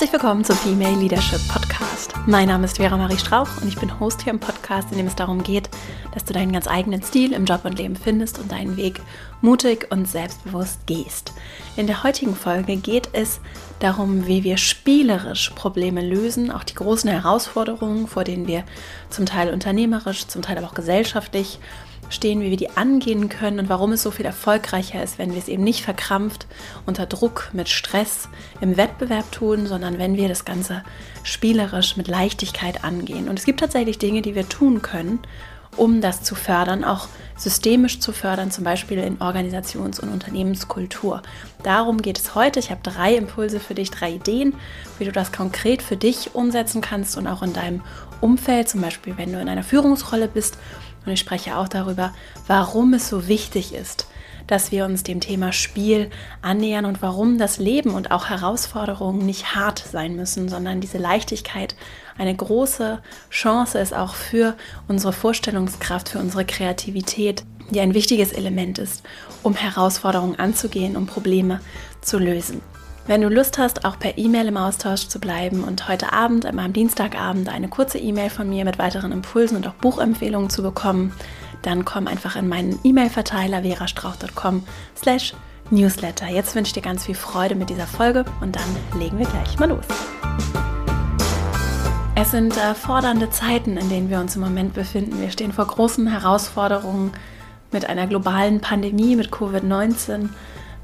Herzlich willkommen zum Female Leadership Podcast. Mein Name ist Vera Marie Strauch und ich bin Host hier im Podcast, in dem es darum geht, dass du deinen ganz eigenen Stil im Job und Leben findest und deinen Weg mutig und selbstbewusst gehst. In der heutigen Folge geht es darum, wie wir spielerisch Probleme lösen, auch die großen Herausforderungen, vor denen wir zum Teil unternehmerisch, zum Teil aber auch gesellschaftlich stehen, wie wir die angehen können und warum es so viel erfolgreicher ist, wenn wir es eben nicht verkrampft unter Druck, mit Stress im Wettbewerb tun, sondern wenn wir das Ganze spielerisch mit Leichtigkeit angehen. Und es gibt tatsächlich Dinge, die wir tun können, um das zu fördern, auch systemisch zu fördern, zum Beispiel in Organisations- und Unternehmenskultur. Darum geht es heute. Ich habe drei Impulse für dich, drei Ideen, wie du das konkret für dich umsetzen kannst und auch in deinem Umfeld, zum Beispiel wenn du in einer Führungsrolle bist und ich spreche auch darüber, warum es so wichtig ist, dass wir uns dem Thema Spiel annähern und warum das Leben und auch Herausforderungen nicht hart sein müssen, sondern diese Leichtigkeit eine große Chance ist auch für unsere Vorstellungskraft, für unsere Kreativität, die ein wichtiges Element ist, um Herausforderungen anzugehen, um Probleme zu lösen. Wenn du Lust hast, auch per E-Mail im Austausch zu bleiben und heute Abend, am Dienstagabend, eine kurze E-Mail von mir mit weiteren Impulsen und auch Buchempfehlungen zu bekommen, dann komm einfach in meinen E-Mail-Verteiler verastrauch.com slash newsletter. Jetzt wünsche ich dir ganz viel Freude mit dieser Folge und dann legen wir gleich mal los. Es sind äh, fordernde Zeiten, in denen wir uns im Moment befinden. Wir stehen vor großen Herausforderungen mit einer globalen Pandemie, mit Covid-19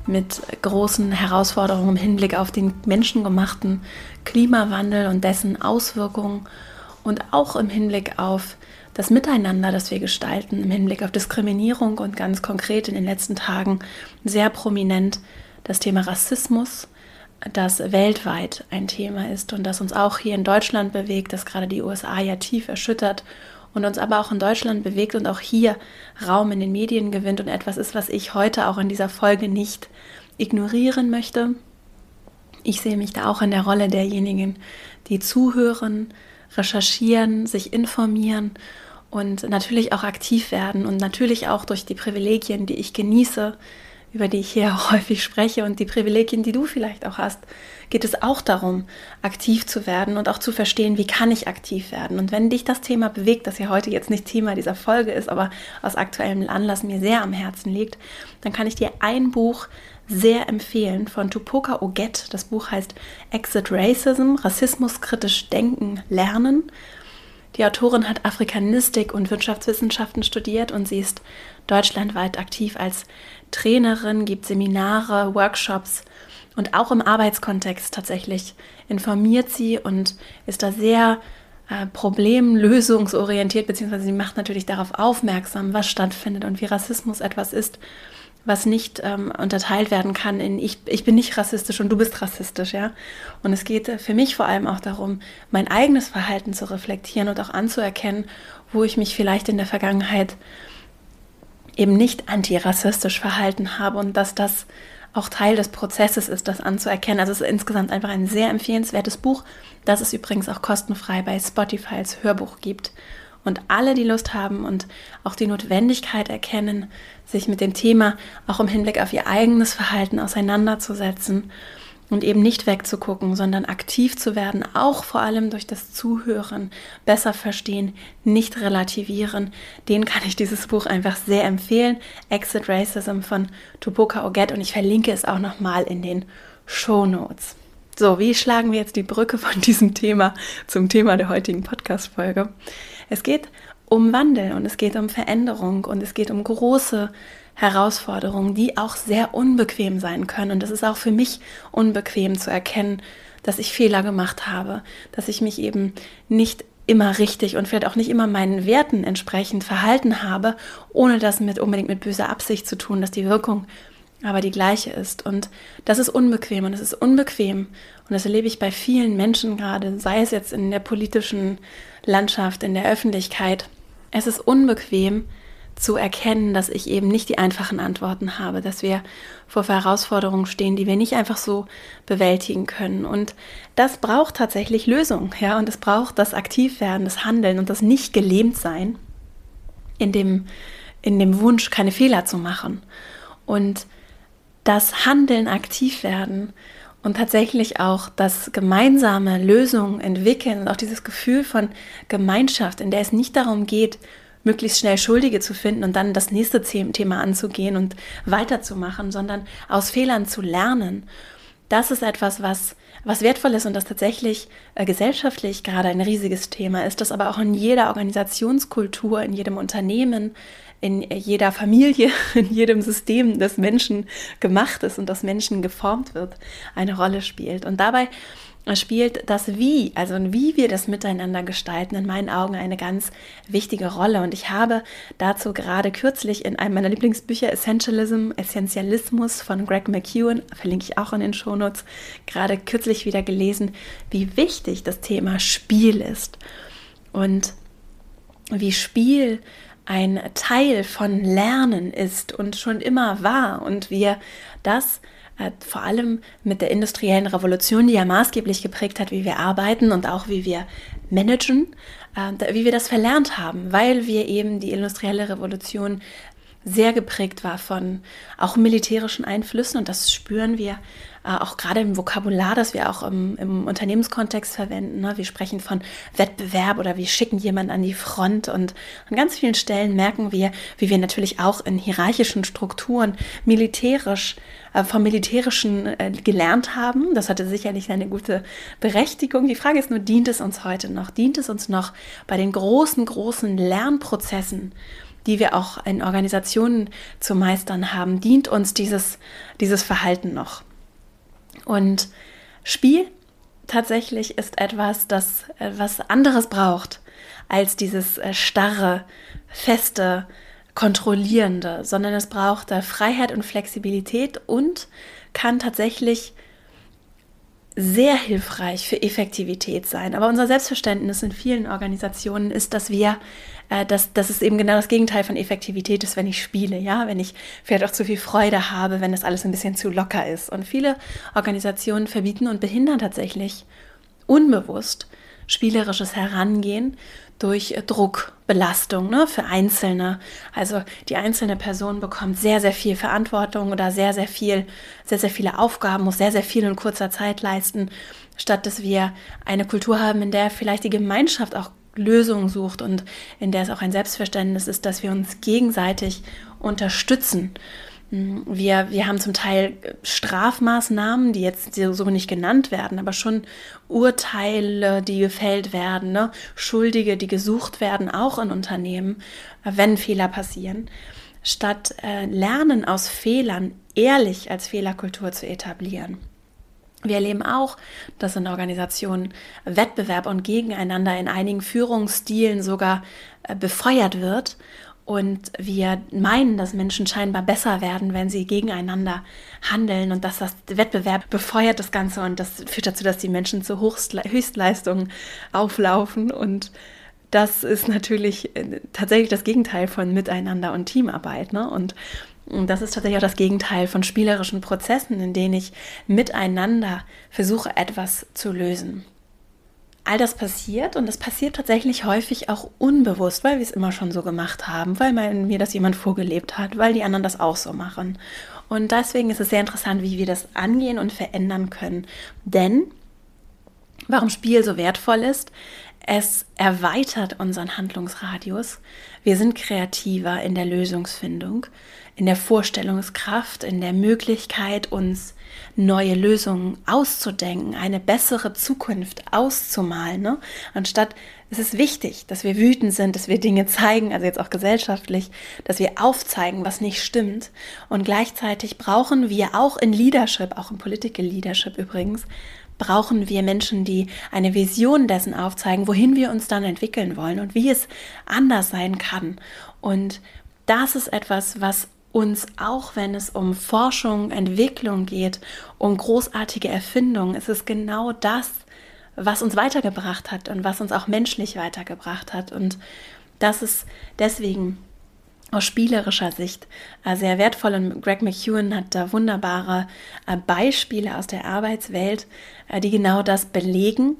mit großen Herausforderungen im Hinblick auf den menschengemachten Klimawandel und dessen Auswirkungen und auch im Hinblick auf das Miteinander, das wir gestalten, im Hinblick auf Diskriminierung und ganz konkret in den letzten Tagen sehr prominent das Thema Rassismus, das weltweit ein Thema ist und das uns auch hier in Deutschland bewegt, das gerade die USA ja tief erschüttert und uns aber auch in Deutschland bewegt und auch hier Raum in den Medien gewinnt und etwas ist, was ich heute auch in dieser Folge nicht ignorieren möchte. Ich sehe mich da auch in der Rolle derjenigen, die zuhören, recherchieren, sich informieren und natürlich auch aktiv werden und natürlich auch durch die Privilegien, die ich genieße, über die ich hier häufig spreche und die Privilegien, die du vielleicht auch hast, geht es auch darum, aktiv zu werden und auch zu verstehen, wie kann ich aktiv werden. Und wenn dich das Thema bewegt, das ja heute jetzt nicht Thema dieser Folge ist, aber aus aktuellem Anlass mir sehr am Herzen liegt, dann kann ich dir ein Buch sehr empfehlen von Tupoka Oget. Das Buch heißt Exit Racism, Rassismus kritisch denken, lernen. Die Autorin hat Afrikanistik und Wirtschaftswissenschaften studiert und sie ist deutschlandweit aktiv als Trainerin, gibt Seminare, Workshops und auch im Arbeitskontext tatsächlich informiert sie und ist da sehr äh, problemlösungsorientiert, beziehungsweise sie macht natürlich darauf aufmerksam, was stattfindet und wie Rassismus etwas ist, was nicht ähm, unterteilt werden kann in ich, ich bin nicht rassistisch und du bist rassistisch, ja. Und es geht für mich vor allem auch darum, mein eigenes Verhalten zu reflektieren und auch anzuerkennen, wo ich mich vielleicht in der Vergangenheit eben nicht antirassistisch verhalten habe und dass das auch Teil des Prozesses ist, das anzuerkennen. Also es ist insgesamt einfach ein sehr empfehlenswertes Buch, das es übrigens auch kostenfrei bei Spotify als Hörbuch gibt. Und alle, die Lust haben und auch die Notwendigkeit erkennen, sich mit dem Thema auch im Hinblick auf ihr eigenes Verhalten auseinanderzusetzen und eben nicht wegzugucken, sondern aktiv zu werden, auch vor allem durch das Zuhören, besser verstehen, nicht relativieren. Den kann ich dieses Buch einfach sehr empfehlen. Exit Racism von Tupoka Oget und ich verlinke es auch nochmal in den Show Notes. So, wie schlagen wir jetzt die Brücke von diesem Thema zum Thema der heutigen Podcast-Folge? Es geht um Wandel und es geht um Veränderung und es geht um große Herausforderungen, die auch sehr unbequem sein können. Und es ist auch für mich unbequem zu erkennen, dass ich Fehler gemacht habe, dass ich mich eben nicht immer richtig und vielleicht auch nicht immer meinen Werten entsprechend verhalten habe, ohne das mit unbedingt mit böser Absicht zu tun, dass die Wirkung aber die gleiche ist. Und das ist unbequem und es ist unbequem. Und das erlebe ich bei vielen Menschen gerade, sei es jetzt in der politischen Landschaft, in der Öffentlichkeit. Es ist unbequem, zu erkennen, dass ich eben nicht die einfachen Antworten habe, dass wir vor Herausforderungen stehen, die wir nicht einfach so bewältigen können. Und das braucht tatsächlich Lösung, ja, und es braucht das Aktivwerden, das Handeln und das nicht gelähmt sein in dem, in dem Wunsch, keine Fehler zu machen. Und das Handeln, aktiv werden und tatsächlich auch das gemeinsame Lösungen entwickeln und auch dieses Gefühl von Gemeinschaft, in der es nicht darum geht, möglichst schnell Schuldige zu finden und dann das nächste Thema anzugehen und weiterzumachen, sondern aus Fehlern zu lernen. Das ist etwas, was, was wertvoll ist und das tatsächlich äh, gesellschaftlich gerade ein riesiges Thema ist, das aber auch in jeder Organisationskultur, in jedem Unternehmen, in jeder Familie, in jedem System des Menschen gemacht ist und das Menschen geformt wird, eine Rolle spielt. Und dabei spielt das Wie, also wie wir das miteinander gestalten, in meinen Augen eine ganz wichtige Rolle. Und ich habe dazu gerade kürzlich in einem meiner Lieblingsbücher Essentialism, Essentialismus von Greg McEwen, verlinke ich auch in den Shownotes, gerade kürzlich wieder gelesen, wie wichtig das Thema Spiel ist. Und wie Spiel ein Teil von Lernen ist und schon immer war und wir das äh, vor allem mit der industriellen Revolution, die ja maßgeblich geprägt hat, wie wir arbeiten und auch wie wir managen, äh, wie wir das verlernt haben, weil wir eben die industrielle Revolution sehr geprägt war von auch militärischen Einflüssen und das spüren wir auch gerade im Vokabular, das wir auch im, im Unternehmenskontext verwenden. Ne? Wir sprechen von Wettbewerb oder wir schicken jemanden an die Front und an ganz vielen Stellen merken wir, wie wir natürlich auch in hierarchischen Strukturen militärisch äh, vom Militärischen äh, gelernt haben. Das hatte sicherlich eine gute Berechtigung. Die Frage ist nur, dient es uns heute noch? Dient es uns noch bei den großen, großen Lernprozessen? die wir auch in Organisationen zu meistern haben, dient uns dieses, dieses Verhalten noch. Und Spiel tatsächlich ist etwas, das etwas anderes braucht als dieses äh, starre, feste, kontrollierende, sondern es braucht da Freiheit und Flexibilität und kann tatsächlich sehr hilfreich für Effektivität sein. Aber unser Selbstverständnis in vielen Organisationen ist, dass wir, äh, dass, dass es eben genau das Gegenteil von Effektivität ist, wenn ich spiele, ja, wenn ich vielleicht auch zu viel Freude habe, wenn das alles ein bisschen zu locker ist. Und viele Organisationen verbieten und behindern tatsächlich unbewusst spielerisches Herangehen durch Druck, Belastung ne, für Einzelne. Also die einzelne Person bekommt sehr, sehr viel Verantwortung oder sehr, sehr viel, sehr, sehr viele Aufgaben, muss sehr, sehr viel in kurzer Zeit leisten, statt dass wir eine Kultur haben, in der vielleicht die Gemeinschaft auch Lösungen sucht und in der es auch ein Selbstverständnis ist, dass wir uns gegenseitig unterstützen wir, wir haben zum Teil Strafmaßnahmen, die jetzt so nicht genannt werden, aber schon Urteile, die gefällt werden, ne? Schuldige, die gesucht werden, auch in Unternehmen, wenn Fehler passieren, statt äh, Lernen aus Fehlern ehrlich als Fehlerkultur zu etablieren. Wir erleben auch, dass in Organisationen Wettbewerb und Gegeneinander in einigen Führungsstilen sogar äh, befeuert wird und wir meinen, dass Menschen scheinbar besser werden, wenn sie gegeneinander handeln und dass das Wettbewerb befeuert das Ganze und das führt dazu, dass die Menschen zu Höchstleistungen auflaufen und das ist natürlich äh, tatsächlich das Gegenteil von Miteinander und Teamarbeit. Ne? Und das ist tatsächlich auch das Gegenteil von spielerischen Prozessen, in denen ich miteinander versuche, etwas zu lösen all das passiert und das passiert tatsächlich häufig auch unbewusst, weil wir es immer schon so gemacht haben, weil mir das jemand vorgelebt hat, weil die anderen das auch so machen. Und deswegen ist es sehr interessant, wie wir das angehen und verändern können. Denn warum Spiel so wertvoll ist, es erweitert unseren Handlungsradius. Wir sind kreativer in der Lösungsfindung, in der Vorstellungskraft, in der Möglichkeit, uns neue Lösungen auszudenken, eine bessere Zukunft auszumalen. Ne? Anstatt es ist wichtig, dass wir wütend sind, dass wir Dinge zeigen, also jetzt auch gesellschaftlich, dass wir aufzeigen, was nicht stimmt. Und gleichzeitig brauchen wir auch in Leadership, auch in Political Leadership übrigens, brauchen wir Menschen, die eine Vision dessen aufzeigen, wohin wir uns dann entwickeln wollen und wie es anders sein kann. Und das ist etwas, was uns, auch wenn es um Forschung, Entwicklung geht, um großartige Erfindungen, ist es genau das, was uns weitergebracht hat und was uns auch menschlich weitergebracht hat. Und das ist deswegen aus spielerischer Sicht äh, sehr wertvoll. Und Greg McEwen hat da wunderbare äh, Beispiele aus der Arbeitswelt, äh, die genau das belegen.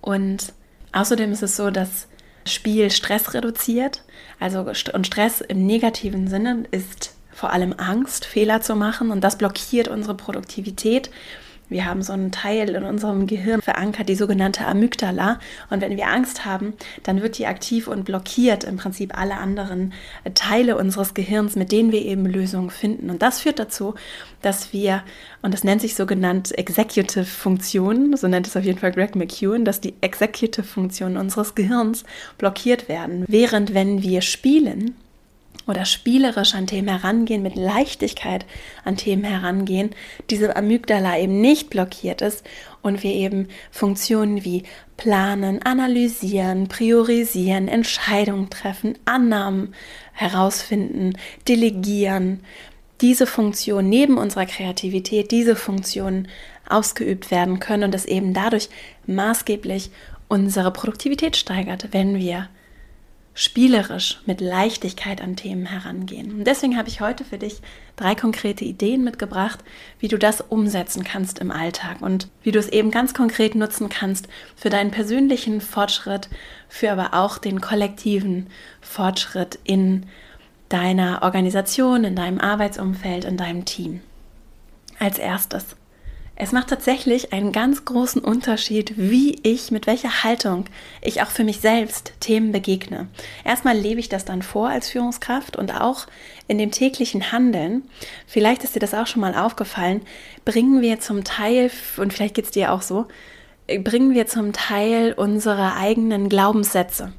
Und außerdem ist es so, dass Spiel Stress reduziert. Also und Stress im negativen Sinne ist vor allem Angst, Fehler zu machen und das blockiert unsere Produktivität. Wir haben so einen Teil in unserem Gehirn verankert, die sogenannte Amygdala. Und wenn wir Angst haben, dann wird die aktiv und blockiert im Prinzip alle anderen Teile unseres Gehirns, mit denen wir eben Lösungen finden. Und das führt dazu, dass wir, und das nennt sich sogenannt Executive Funktionen, so nennt es auf jeden Fall Greg McEwen, dass die Executive Funktionen unseres Gehirns blockiert werden. Während wenn wir spielen, oder spielerisch an Themen herangehen, mit Leichtigkeit an Themen herangehen, diese Amygdala eben nicht blockiert ist und wir eben Funktionen wie planen, analysieren, priorisieren, Entscheidungen treffen, Annahmen herausfinden, delegieren, diese Funktion neben unserer Kreativität, diese Funktionen ausgeübt werden können und es eben dadurch maßgeblich unsere Produktivität steigert, wenn wir spielerisch mit Leichtigkeit an Themen herangehen. Und deswegen habe ich heute für dich drei konkrete Ideen mitgebracht, wie du das umsetzen kannst im Alltag und wie du es eben ganz konkret nutzen kannst für deinen persönlichen Fortschritt, für aber auch den kollektiven Fortschritt in deiner Organisation, in deinem Arbeitsumfeld, in deinem Team. Als erstes es macht tatsächlich einen ganz großen Unterschied, wie ich, mit welcher Haltung ich auch für mich selbst Themen begegne. Erstmal lebe ich das dann vor als Führungskraft und auch in dem täglichen Handeln, vielleicht ist dir das auch schon mal aufgefallen, bringen wir zum Teil, und vielleicht geht es dir auch so, bringen wir zum Teil unsere eigenen Glaubenssätze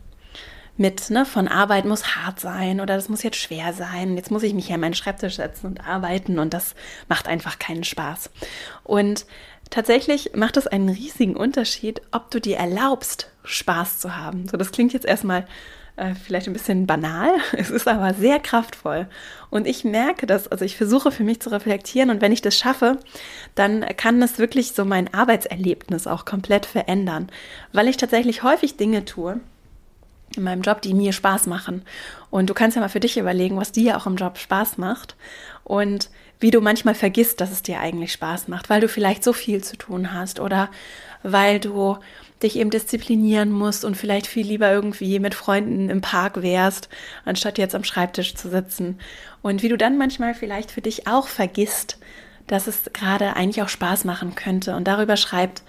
mit, ne, von Arbeit muss hart sein oder das muss jetzt schwer sein. Jetzt muss ich mich hier an meinen Schreibtisch setzen und arbeiten und das macht einfach keinen Spaß. Und tatsächlich macht es einen riesigen Unterschied, ob du dir erlaubst, Spaß zu haben. So, das klingt jetzt erstmal äh, vielleicht ein bisschen banal, es ist aber sehr kraftvoll. Und ich merke das, also ich versuche für mich zu reflektieren und wenn ich das schaffe, dann kann das wirklich so mein Arbeitserlebnis auch komplett verändern, weil ich tatsächlich häufig Dinge tue, in meinem Job, die mir Spaß machen. Und du kannst ja mal für dich überlegen, was dir auch im Job Spaß macht und wie du manchmal vergisst, dass es dir eigentlich Spaß macht, weil du vielleicht so viel zu tun hast oder weil du dich eben disziplinieren musst und vielleicht viel lieber irgendwie mit Freunden im Park wärst, anstatt jetzt am Schreibtisch zu sitzen. Und wie du dann manchmal vielleicht für dich auch vergisst, dass es gerade eigentlich auch Spaß machen könnte. Und darüber schreibt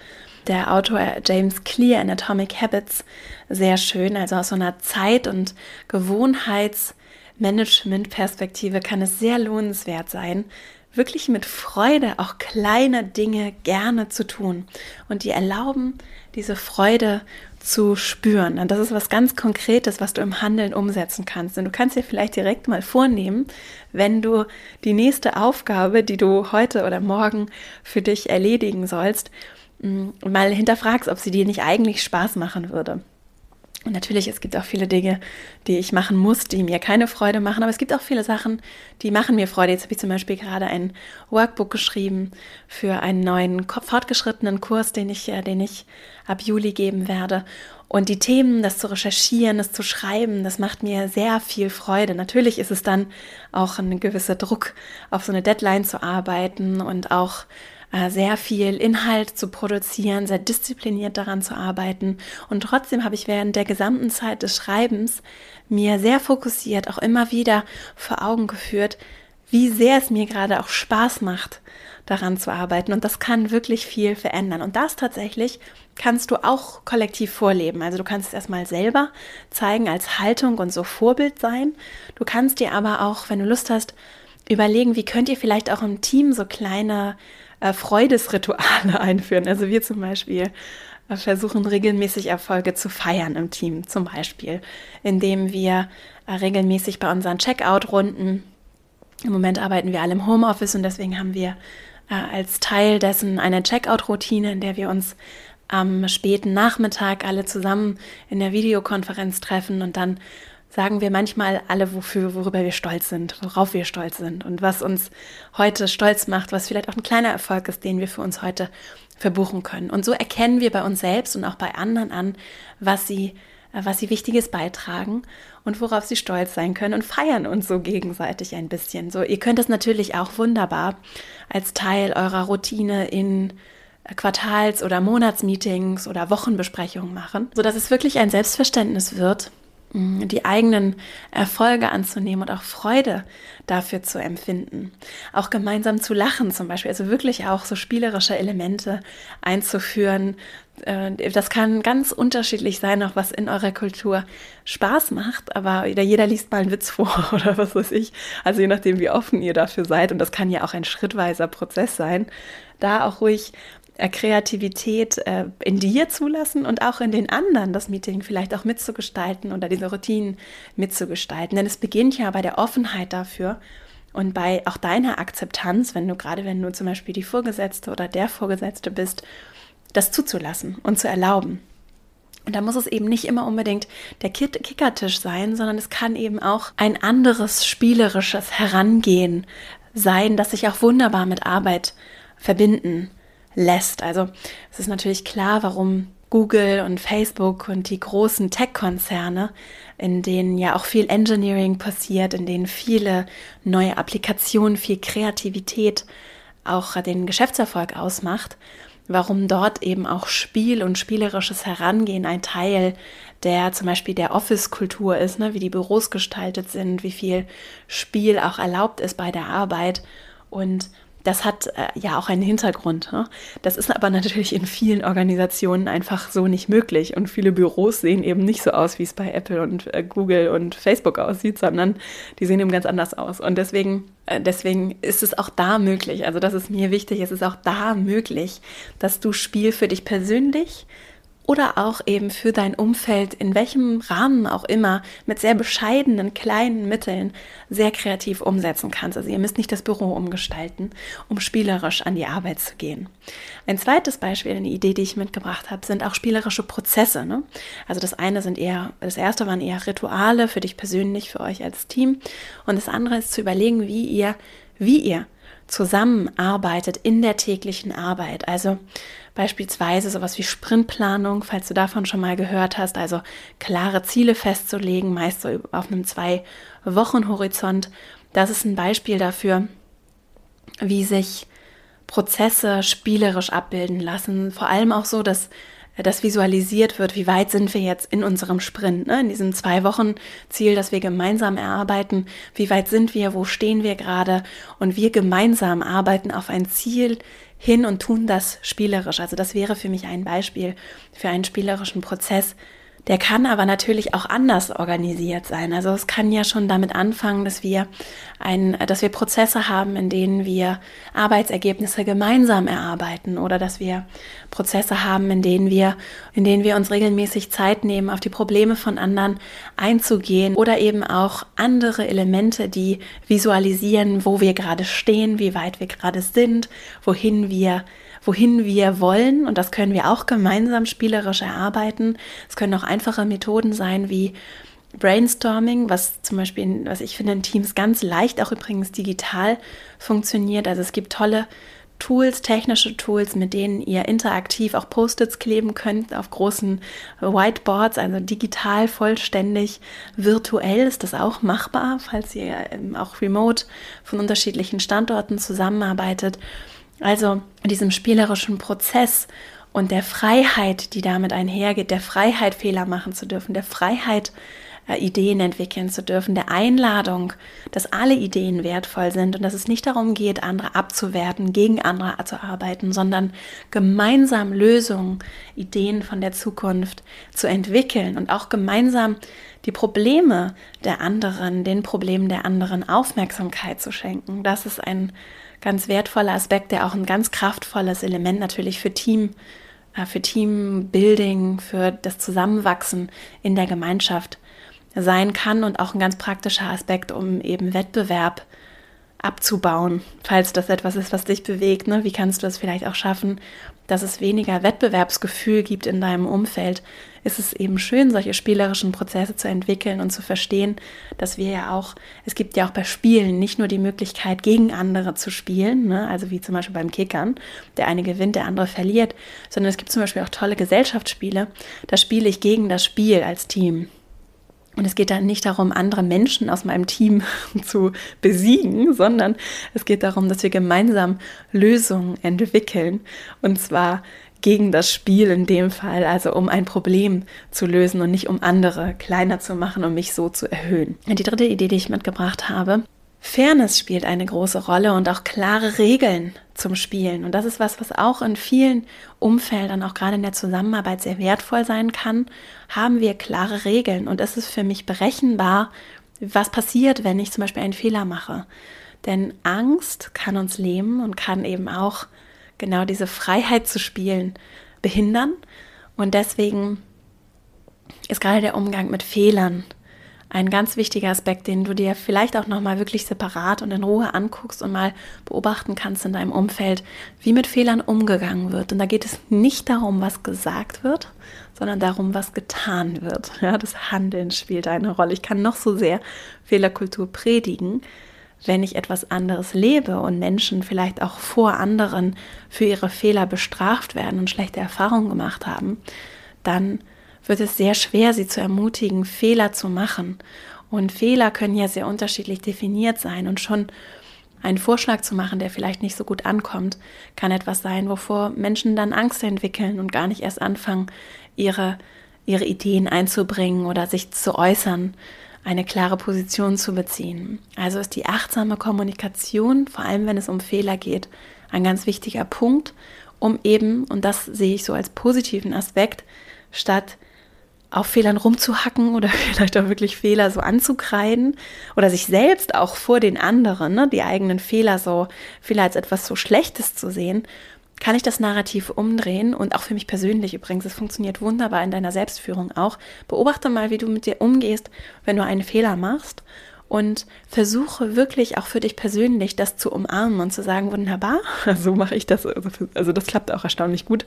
der Autor James Clear in Atomic Habits sehr schön. Also aus so einer Zeit- und Gewohnheitsmanagement-Perspektive kann es sehr lohnenswert sein, wirklich mit Freude auch kleine Dinge gerne zu tun und die erlauben, diese Freude zu spüren. Und das ist was ganz Konkretes, was du im Handeln umsetzen kannst. Und du kannst dir vielleicht direkt mal vornehmen, wenn du die nächste Aufgabe, die du heute oder morgen für dich erledigen sollst, mal hinterfragst, ob sie dir nicht eigentlich Spaß machen würde. Und natürlich, es gibt auch viele Dinge, die ich machen muss, die mir keine Freude machen, aber es gibt auch viele Sachen, die machen mir Freude. Jetzt habe ich zum Beispiel gerade ein Workbook geschrieben für einen neuen fortgeschrittenen Kurs, den ich, äh, den ich ab Juli geben werde. Und die Themen, das zu recherchieren, das zu schreiben, das macht mir sehr viel Freude. Natürlich ist es dann auch ein gewisser Druck, auf so eine Deadline zu arbeiten und auch sehr viel Inhalt zu produzieren, sehr diszipliniert daran zu arbeiten. Und trotzdem habe ich während der gesamten Zeit des Schreibens mir sehr fokussiert auch immer wieder vor Augen geführt, wie sehr es mir gerade auch Spaß macht, daran zu arbeiten. Und das kann wirklich viel verändern. Und das tatsächlich kannst du auch kollektiv vorleben. Also du kannst es erstmal selber zeigen als Haltung und so Vorbild sein. Du kannst dir aber auch, wenn du Lust hast, überlegen, wie könnt ihr vielleicht auch im Team so kleine äh, Freudesrituale einführen. Also wir zum Beispiel äh, versuchen regelmäßig Erfolge zu feiern im Team, zum Beispiel, indem wir äh, regelmäßig bei unseren Checkout-Runden, im Moment arbeiten wir alle im Homeoffice und deswegen haben wir äh, als Teil dessen eine Checkout-Routine, in der wir uns am späten Nachmittag alle zusammen in der Videokonferenz treffen und dann sagen wir manchmal alle, wofür, worüber wir stolz sind, worauf wir stolz sind und was uns heute stolz macht, was vielleicht auch ein kleiner Erfolg ist, den wir für uns heute verbuchen können. Und so erkennen wir bei uns selbst und auch bei anderen an, was sie, äh, was sie Wichtiges beitragen und worauf sie stolz sein können und feiern uns so gegenseitig ein bisschen. So, ihr könnt es natürlich auch wunderbar als Teil eurer Routine in Quartals- oder Monatsmeetings oder Wochenbesprechungen machen, sodass es wirklich ein Selbstverständnis wird, die eigenen Erfolge anzunehmen und auch Freude dafür zu empfinden. Auch gemeinsam zu lachen zum Beispiel, also wirklich auch so spielerische Elemente einzuführen. Äh, das kann ganz unterschiedlich sein, auch was in eurer Kultur Spaß macht, aber jeder liest mal einen Witz vor oder was weiß ich. Also je nachdem, wie offen ihr dafür seid. Und das kann ja auch ein schrittweiser Prozess sein, da auch ruhig Kreativität äh, in dir zulassen und auch in den anderen das Meeting vielleicht auch mitzugestalten oder diese Routinen mitzugestalten. Denn es beginnt ja bei der Offenheit dafür und bei auch deiner Akzeptanz, wenn du gerade, wenn du zum Beispiel die Vorgesetzte oder der Vorgesetzte bist, das zuzulassen und zu erlauben. Und da muss es eben nicht immer unbedingt der Kickertisch sein, sondern es kann eben auch ein anderes spielerisches Herangehen sein, das sich auch wunderbar mit Arbeit verbinden lässt. Also es ist natürlich klar, warum Google und Facebook und die großen Tech-Konzerne, in denen ja auch viel Engineering passiert, in denen viele neue Applikationen, viel Kreativität auch den Geschäftserfolg ausmacht, warum dort eben auch Spiel und spielerisches Herangehen ein Teil der zum Beispiel der Office-Kultur ist, ne, wie die Büros gestaltet sind, wie viel Spiel auch erlaubt ist bei der Arbeit und das hat äh, ja auch einen Hintergrund. Ne? Das ist aber natürlich in vielen Organisationen einfach so nicht möglich. Und viele Büros sehen eben nicht so aus, wie es bei Apple und äh, Google und Facebook aussieht, sondern die sehen eben ganz anders aus. Und deswegen, äh, deswegen ist es auch da möglich. Also das ist mir wichtig. Es ist auch da möglich, dass du Spiel für dich persönlich oder auch eben für dein Umfeld, in welchem Rahmen auch immer, mit sehr bescheidenen kleinen Mitteln sehr kreativ umsetzen kannst. Also ihr müsst nicht das Büro umgestalten, um spielerisch an die Arbeit zu gehen. Ein zweites Beispiel, eine Idee, die ich mitgebracht habe, sind auch spielerische Prozesse. Ne? Also das eine sind eher, das erste waren eher Rituale für dich persönlich, für euch als Team. Und das andere ist zu überlegen, wie ihr, wie ihr zusammenarbeitet in der täglichen Arbeit. Also Beispielsweise sowas wie Sprintplanung, falls du davon schon mal gehört hast, also klare Ziele festzulegen, meist so auf einem Zwei-Wochen-Horizont. Das ist ein Beispiel dafür, wie sich Prozesse spielerisch abbilden lassen. Vor allem auch so, dass das visualisiert wird, wie weit sind wir jetzt in unserem Sprint, ne? in diesem Zwei-Wochen-Ziel, das wir gemeinsam erarbeiten, wie weit sind wir, wo stehen wir gerade und wir gemeinsam arbeiten auf ein Ziel hin und tun das spielerisch. Also das wäre für mich ein Beispiel für einen spielerischen Prozess, der kann aber natürlich auch anders organisiert sein. Also es kann ja schon damit anfangen, dass wir ein, dass wir Prozesse haben, in denen wir Arbeitsergebnisse gemeinsam erarbeiten oder dass wir Prozesse haben, in denen wir, in denen wir uns regelmäßig Zeit nehmen, auf die Probleme von anderen einzugehen oder eben auch andere Elemente, die visualisieren, wo wir gerade stehen, wie weit wir gerade sind, wohin wir wohin wir wollen. Und das können wir auch gemeinsam spielerisch erarbeiten. Es können auch einfache Methoden sein wie Brainstorming, was zum Beispiel, was ich finde, in Teams ganz leicht auch übrigens digital funktioniert. Also es gibt tolle Tools, technische Tools, mit denen ihr interaktiv auch Post-its kleben könnt auf großen Whiteboards, also digital, vollständig, virtuell ist das auch machbar, falls ihr ähm, auch remote von unterschiedlichen Standorten zusammenarbeitet. Also diesem spielerischen Prozess und der Freiheit, die damit einhergeht, der Freiheit Fehler machen zu dürfen, der Freiheit äh, Ideen entwickeln zu dürfen, der Einladung, dass alle Ideen wertvoll sind und dass es nicht darum geht, andere abzuwerten, gegen andere zu arbeiten, sondern gemeinsam Lösungen, Ideen von der Zukunft zu entwickeln und auch gemeinsam die Probleme der anderen, den Problemen der anderen Aufmerksamkeit zu schenken. Das ist ein ganz wertvoller Aspekt, der auch ein ganz kraftvolles Element natürlich für Team, äh, für Teambuilding, für das Zusammenwachsen in der Gemeinschaft sein kann und auch ein ganz praktischer Aspekt, um eben Wettbewerb abzubauen, falls das etwas ist, was dich bewegt. Ne? Wie kannst du es vielleicht auch schaffen, dass es weniger Wettbewerbsgefühl gibt in deinem Umfeld, ist es eben schön, solche spielerischen Prozesse zu entwickeln und zu verstehen, dass wir ja auch, es gibt ja auch bei Spielen nicht nur die Möglichkeit, gegen andere zu spielen, ne? also wie zum Beispiel beim Kickern, der eine gewinnt, der andere verliert, sondern es gibt zum Beispiel auch tolle Gesellschaftsspiele, da spiele ich gegen das Spiel als Team. Und es geht dann nicht darum, andere Menschen aus meinem Team zu besiegen, sondern es geht darum, dass wir gemeinsam Lösungen entwickeln. Und zwar gegen das Spiel in dem Fall, also um ein Problem zu lösen und nicht um andere kleiner zu machen, um mich so zu erhöhen. Die dritte Idee, die ich mitgebracht habe, Fairness spielt eine große Rolle und auch klare Regeln zum Spielen. Und das ist was, was auch in vielen Umfeldern, auch gerade in der Zusammenarbeit, sehr wertvoll sein kann. Haben wir klare Regeln und es ist für mich berechenbar, was passiert, wenn ich zum Beispiel einen Fehler mache. Denn Angst kann uns lähmen und kann eben auch genau diese Freiheit zu spielen behindern. Und deswegen ist gerade der Umgang mit Fehlern ein ganz wichtiger Aspekt, den du dir vielleicht auch nochmal wirklich separat und in Ruhe anguckst und mal beobachten kannst in deinem Umfeld, wie mit Fehlern umgegangen wird. Und da geht es nicht darum, was gesagt wird, sondern darum, was getan wird. Ja, das Handeln spielt eine Rolle. Ich kann noch so sehr Fehlerkultur predigen. Wenn ich etwas anderes lebe und Menschen vielleicht auch vor anderen für ihre Fehler bestraft werden und schlechte Erfahrungen gemacht haben, dann wird es sehr schwer, sie zu ermutigen, Fehler zu machen. Und Fehler können ja sehr unterschiedlich definiert sein und schon einen Vorschlag zu machen, der vielleicht nicht so gut ankommt, kann etwas sein, wovor Menschen dann Angst entwickeln und gar nicht erst anfangen, ihre, ihre Ideen einzubringen oder sich zu äußern, eine klare Position zu beziehen. Also ist die achtsame Kommunikation, vor allem wenn es um Fehler geht, ein ganz wichtiger Punkt, um eben, und das sehe ich so als positiven Aspekt, statt auf Fehlern rumzuhacken oder vielleicht auch wirklich Fehler so anzukreiden oder sich selbst auch vor den anderen, ne, die eigenen Fehler so, Fehler als etwas so Schlechtes zu sehen, kann ich das Narrativ umdrehen und auch für mich persönlich übrigens, es funktioniert wunderbar in deiner Selbstführung auch. Beobachte mal, wie du mit dir umgehst, wenn du einen Fehler machst und versuche wirklich auch für dich persönlich das zu umarmen und zu sagen, wunderbar, so mache ich das, also, also das klappt auch erstaunlich gut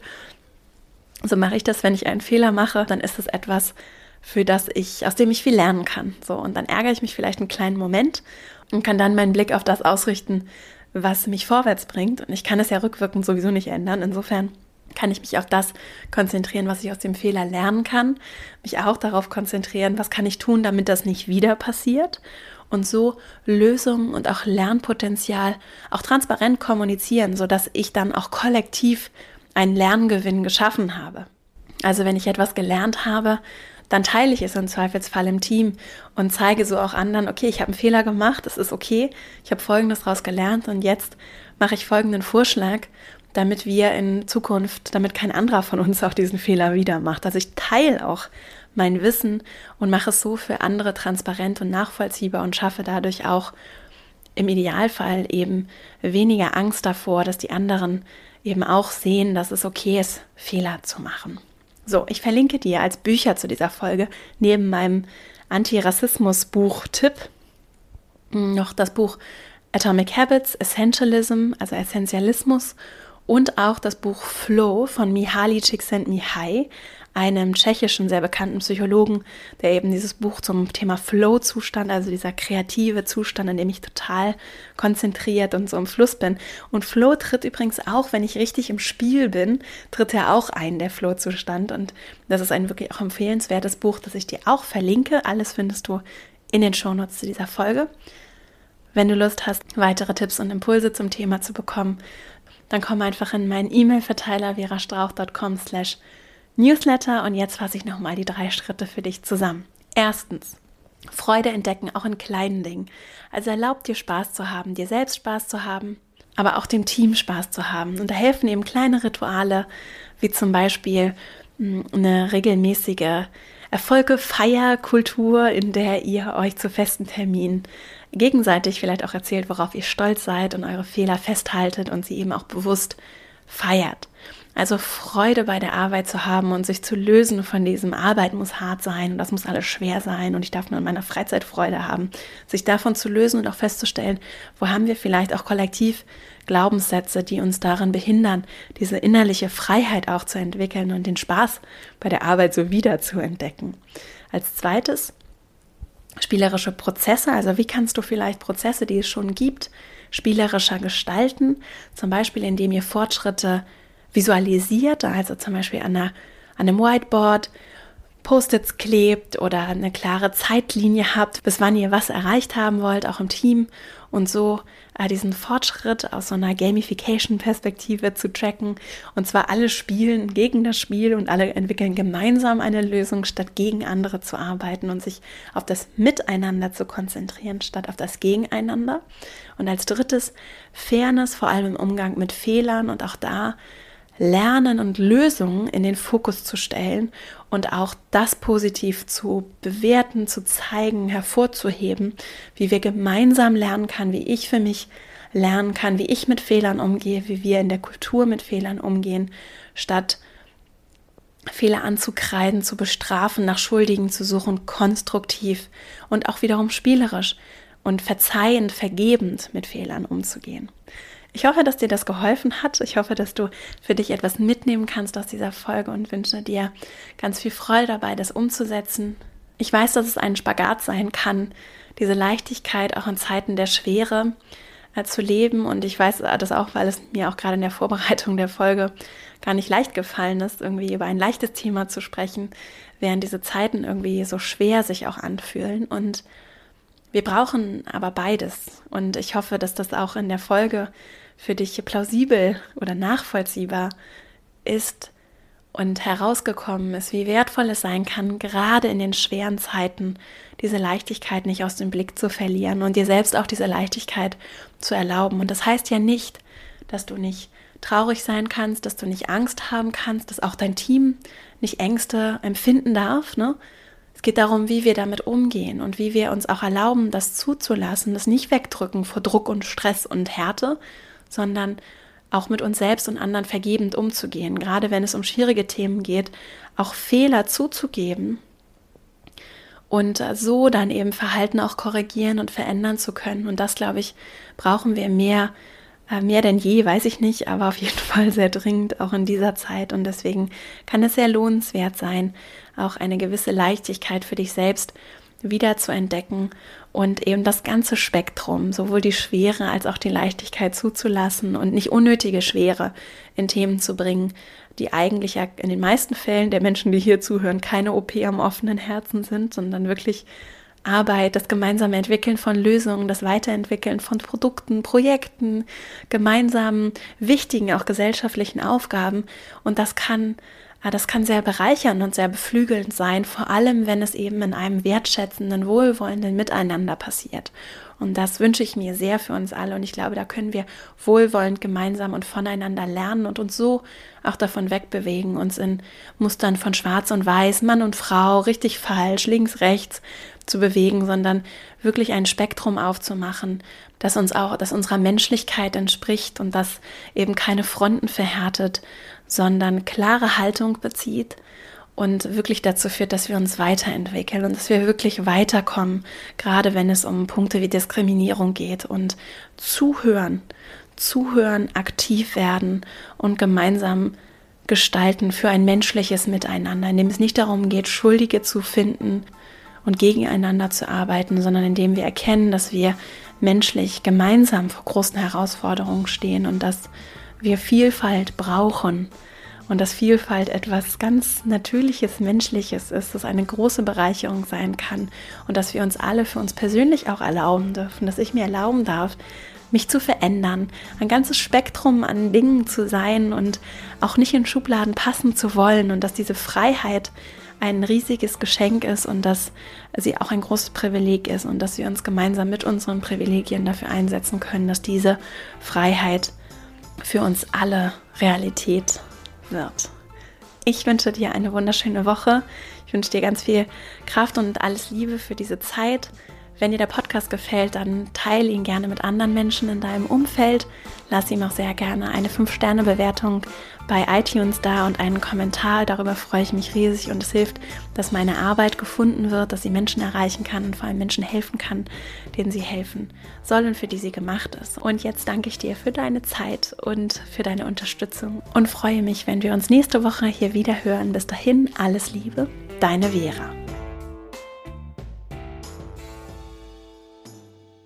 so mache ich das, wenn ich einen Fehler mache, dann ist es etwas, für das ich, aus dem ich viel lernen kann. So, und dann ärgere ich mich vielleicht einen kleinen Moment und kann dann meinen Blick auf das ausrichten, was mich vorwärts bringt. Und ich kann es ja rückwirkend sowieso nicht ändern. Insofern kann ich mich auf das konzentrieren, was ich aus dem Fehler lernen kann, mich auch darauf konzentrieren, was kann ich tun, damit das nicht wieder passiert und so Lösungen und auch Lernpotenzial auch transparent kommunizieren, sodass ich dann auch kollektiv einen Lerngewinn geschaffen habe. Also wenn ich etwas gelernt habe, dann teile ich es im Zweifelsfall im Team und zeige so auch anderen, okay, ich habe einen Fehler gemacht, es ist okay, ich habe Folgendes daraus gelernt und jetzt mache ich folgenden Vorschlag, damit wir in Zukunft, damit kein anderer von uns auch diesen Fehler wieder macht. Also ich teile auch mein Wissen und mache es so für andere transparent und nachvollziehbar und schaffe dadurch auch im Idealfall eben weniger Angst davor, dass die anderen eben auch sehen, dass es okay ist, Fehler zu machen. So, ich verlinke dir als Bücher zu dieser Folge neben meinem Antirassismus-Buch-Tipp noch das Buch Atomic Habits, Essentialism, also Essentialismus und auch das Buch Flow von Mihaly Csikszentmihalyi, einem tschechischen, sehr bekannten Psychologen, der eben dieses Buch zum Thema Flow-Zustand, also dieser kreative Zustand, in dem ich total konzentriert und so im Fluss bin. Und Flow tritt übrigens auch, wenn ich richtig im Spiel bin, tritt er auch ein, der Flow-Zustand. Und das ist ein wirklich auch empfehlenswertes Buch, das ich dir auch verlinke. Alles findest du in den Shownotes zu dieser Folge. Wenn du Lust hast, weitere Tipps und Impulse zum Thema zu bekommen, dann komm einfach in meinen E-Mail-Verteiler verastrauch.com slash Newsletter und jetzt fasse ich nochmal die drei Schritte für dich zusammen. Erstens, Freude entdecken, auch in kleinen Dingen. Also erlaubt dir Spaß zu haben, dir selbst Spaß zu haben, aber auch dem Team Spaß zu haben. Und da helfen eben kleine Rituale, wie zum Beispiel hm, eine regelmäßige Erfolge-Feierkultur, in der ihr euch zu festen Terminen gegenseitig vielleicht auch erzählt, worauf ihr stolz seid und eure Fehler festhaltet und sie eben auch bewusst feiert. Also Freude bei der Arbeit zu haben und sich zu lösen von diesem Arbeit muss hart sein und das muss alles schwer sein und ich darf nur in meiner Freizeit Freude haben. Sich davon zu lösen und auch festzustellen, wo haben wir vielleicht auch kollektiv Glaubenssätze, die uns darin behindern, diese innerliche Freiheit auch zu entwickeln und den Spaß bei der Arbeit so wieder zu entdecken. Als zweites spielerische Prozesse, also wie kannst du vielleicht Prozesse, die es schon gibt, spielerischer gestalten, zum Beispiel indem ihr Fortschritte visualisiert, also zum Beispiel an, einer, an einem Whiteboard Post-its klebt oder eine klare Zeitlinie habt, bis wann ihr was erreicht haben wollt, auch im Team und so äh, diesen Fortschritt aus so einer Gamification-Perspektive zu tracken. Und zwar alle spielen gegen das Spiel und alle entwickeln gemeinsam eine Lösung, statt gegen andere zu arbeiten und sich auf das Miteinander zu konzentrieren, statt auf das Gegeneinander. Und als drittes Fairness, vor allem im Umgang mit Fehlern und auch da Lernen und Lösungen in den Fokus zu stellen und auch das positiv zu bewerten, zu zeigen, hervorzuheben, wie wir gemeinsam lernen können, wie ich für mich lernen kann, wie ich mit Fehlern umgehe, wie wir in der Kultur mit Fehlern umgehen, statt Fehler anzukreiden, zu bestrafen, nach Schuldigen zu suchen, konstruktiv und auch wiederum spielerisch und verzeihend, vergebend mit Fehlern umzugehen. Ich hoffe, dass dir das geholfen hat. Ich hoffe, dass du für dich etwas mitnehmen kannst aus dieser Folge und wünsche dir ganz viel Freude dabei, das umzusetzen. Ich weiß, dass es ein Spagat sein kann, diese Leichtigkeit auch in Zeiten der Schwere äh, zu leben. Und ich weiß das auch, weil es mir auch gerade in der Vorbereitung der Folge gar nicht leicht gefallen ist, irgendwie über ein leichtes Thema zu sprechen, während diese Zeiten irgendwie so schwer sich auch anfühlen. Und wir brauchen aber beides. Und ich hoffe, dass das auch in der Folge für dich plausibel oder nachvollziehbar ist und herausgekommen ist, wie wertvoll es sein kann, gerade in den schweren Zeiten diese Leichtigkeit nicht aus dem Blick zu verlieren und dir selbst auch diese Leichtigkeit zu erlauben. Und das heißt ja nicht, dass du nicht traurig sein kannst, dass du nicht Angst haben kannst, dass auch dein Team nicht Ängste empfinden darf. Ne? Es geht darum, wie wir damit umgehen und wie wir uns auch erlauben, das zuzulassen, das nicht wegdrücken vor Druck und Stress und Härte, sondern auch mit uns selbst und anderen vergebend umzugehen, gerade wenn es um schwierige Themen geht, auch Fehler zuzugeben und so dann eben Verhalten auch korrigieren und verändern zu können. Und das, glaube ich, brauchen wir mehr, äh, mehr denn je, weiß ich nicht, aber auf jeden Fall sehr dringend auch in dieser Zeit. Und deswegen kann es sehr lohnenswert sein, auch eine gewisse Leichtigkeit für dich selbst wieder zu entdecken und eben das ganze Spektrum, sowohl die Schwere als auch die Leichtigkeit zuzulassen und nicht unnötige Schwere in Themen zu bringen, die eigentlich ja in den meisten Fällen der Menschen, die hier zuhören, keine OP am offenen Herzen sind, sondern wirklich Arbeit, das gemeinsame Entwickeln von Lösungen, das Weiterentwickeln von Produkten, Projekten, gemeinsamen, wichtigen, auch gesellschaftlichen Aufgaben. Und das kann Ah, das kann sehr bereichernd und sehr beflügelnd sein, vor allem wenn es eben in einem wertschätzenden, wohlwollenden Miteinander passiert. Und das wünsche ich mir sehr für uns alle. Und ich glaube, da können wir wohlwollend gemeinsam und voneinander lernen und uns so auch davon wegbewegen, uns in Mustern von Schwarz und Weiß, Mann und Frau, richtig, falsch, links, rechts zu bewegen, sondern wirklich ein Spektrum aufzumachen, das uns auch, das unserer Menschlichkeit entspricht und das eben keine Fronten verhärtet, sondern klare Haltung bezieht und wirklich dazu führt, dass wir uns weiterentwickeln und dass wir wirklich weiterkommen, gerade wenn es um Punkte wie Diskriminierung geht und zuhören, zuhören, aktiv werden und gemeinsam gestalten für ein menschliches Miteinander, in dem es nicht darum geht, Schuldige zu finden und gegeneinander zu arbeiten, sondern in dem wir erkennen, dass wir menschlich gemeinsam vor großen Herausforderungen stehen und dass wir Vielfalt brauchen und dass Vielfalt etwas ganz Natürliches, Menschliches ist, das eine große Bereicherung sein kann und dass wir uns alle für uns persönlich auch erlauben dürfen, dass ich mir erlauben darf, mich zu verändern, ein ganzes Spektrum an Dingen zu sein und auch nicht in Schubladen passen zu wollen und dass diese Freiheit ein riesiges Geschenk ist und dass sie auch ein großes Privileg ist und dass wir uns gemeinsam mit unseren Privilegien dafür einsetzen können, dass diese Freiheit für uns alle Realität wird. Ich wünsche dir eine wunderschöne Woche. Ich wünsche dir ganz viel Kraft und alles Liebe für diese Zeit. Wenn dir der Podcast gefällt, dann teile ihn gerne mit anderen Menschen in deinem Umfeld. Lass ihm auch sehr gerne eine 5-Sterne-Bewertung bei iTunes da und einen Kommentar. Darüber freue ich mich riesig und es hilft, dass meine Arbeit gefunden wird, dass sie Menschen erreichen kann und vor allem Menschen helfen kann, denen sie helfen soll und für die sie gemacht ist. Und jetzt danke ich dir für deine Zeit und für deine Unterstützung und freue mich, wenn wir uns nächste Woche hier wieder hören. Bis dahin, alles Liebe, deine Vera.